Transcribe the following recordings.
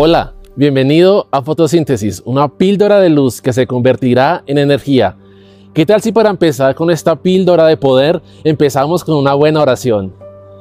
Hola, bienvenido a Fotosíntesis, una píldora de luz que se convertirá en energía. ¿Qué tal si para empezar con esta píldora de poder empezamos con una buena oración?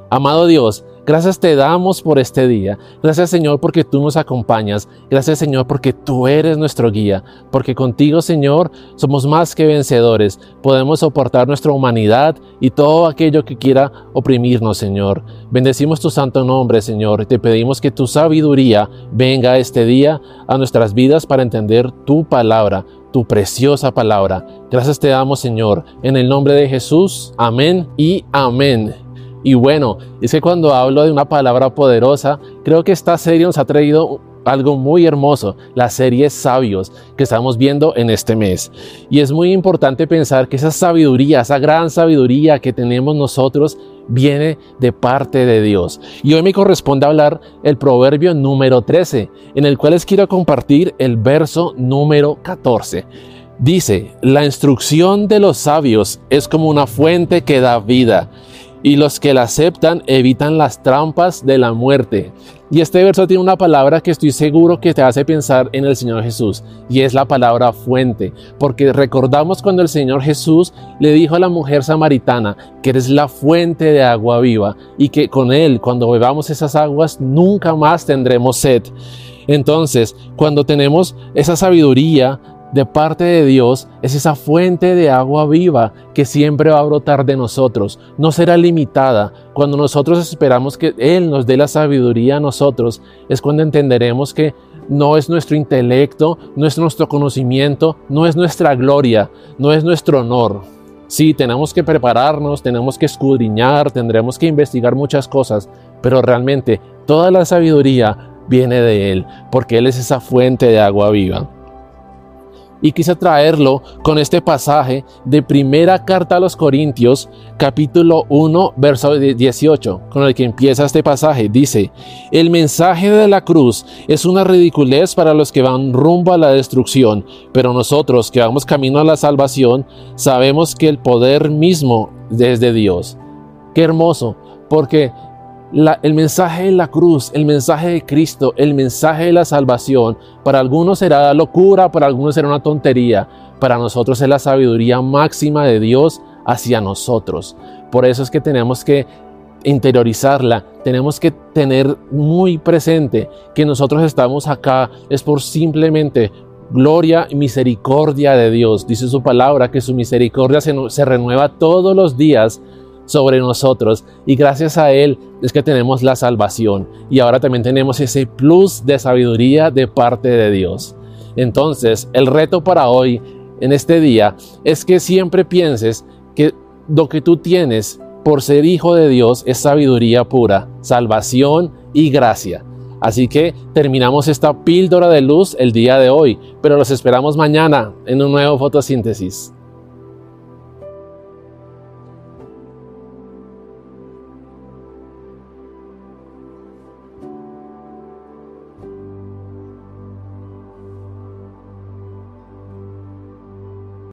Amado Dios, Gracias te damos por este día. Gracias Señor porque tú nos acompañas. Gracias Señor porque tú eres nuestro guía. Porque contigo Señor somos más que vencedores. Podemos soportar nuestra humanidad y todo aquello que quiera oprimirnos Señor. Bendecimos tu santo nombre Señor. Te pedimos que tu sabiduría venga este día a nuestras vidas para entender tu palabra tu preciosa palabra. Gracias te damos, Señor, en el nombre de Jesús. Amén y amén. Y bueno, es que cuando hablo de una palabra poderosa, creo que esta serie nos ha traído algo muy hermoso, la serie Sabios que estamos viendo en este mes. Y es muy importante pensar que esa sabiduría, esa gran sabiduría que tenemos nosotros, viene de parte de Dios. Y hoy me corresponde hablar el proverbio número 13, en el cual les quiero compartir el verso número 14. Dice, la instrucción de los sabios es como una fuente que da vida y los que la aceptan evitan las trampas de la muerte. Y este verso tiene una palabra que estoy seguro que te hace pensar en el Señor Jesús, y es la palabra fuente, porque recordamos cuando el Señor Jesús le dijo a la mujer samaritana que eres la fuente de agua viva y que con Él, cuando bebamos esas aguas, nunca más tendremos sed. Entonces, cuando tenemos esa sabiduría, de parte de Dios es esa fuente de agua viva que siempre va a brotar de nosotros. No será limitada. Cuando nosotros esperamos que Él nos dé la sabiduría a nosotros, es cuando entenderemos que no es nuestro intelecto, no es nuestro conocimiento, no es nuestra gloria, no es nuestro honor. Sí, tenemos que prepararnos, tenemos que escudriñar, tendremos que investigar muchas cosas, pero realmente toda la sabiduría viene de Él, porque Él es esa fuente de agua viva y quise traerlo con este pasaje de primera carta a los Corintios, capítulo 1, verso 18, con el que empieza este pasaje. Dice, el mensaje de la cruz es una ridiculez para los que van rumbo a la destrucción, pero nosotros que vamos camino a la salvación, sabemos que el poder mismo es de Dios. Qué hermoso, porque el mensaje de la cruz, el mensaje de Cristo, el mensaje de la salvación, para algunos será locura, para algunos será una tontería, para nosotros es la sabiduría máxima de Dios hacia nosotros. Por eso es que tenemos que interiorizarla, tenemos que tener muy presente que nosotros estamos acá es por simplemente gloria y misericordia de Dios. Dice su palabra que su misericordia se, se renueva todos los días sobre nosotros y gracias a Él es que tenemos la salvación y ahora también tenemos ese plus de sabiduría de parte de Dios. Entonces, el reto para hoy, en este día, es que siempre pienses que lo que tú tienes por ser hijo de Dios es sabiduría pura, salvación y gracia. Así que terminamos esta píldora de luz el día de hoy, pero los esperamos mañana en un nuevo fotosíntesis.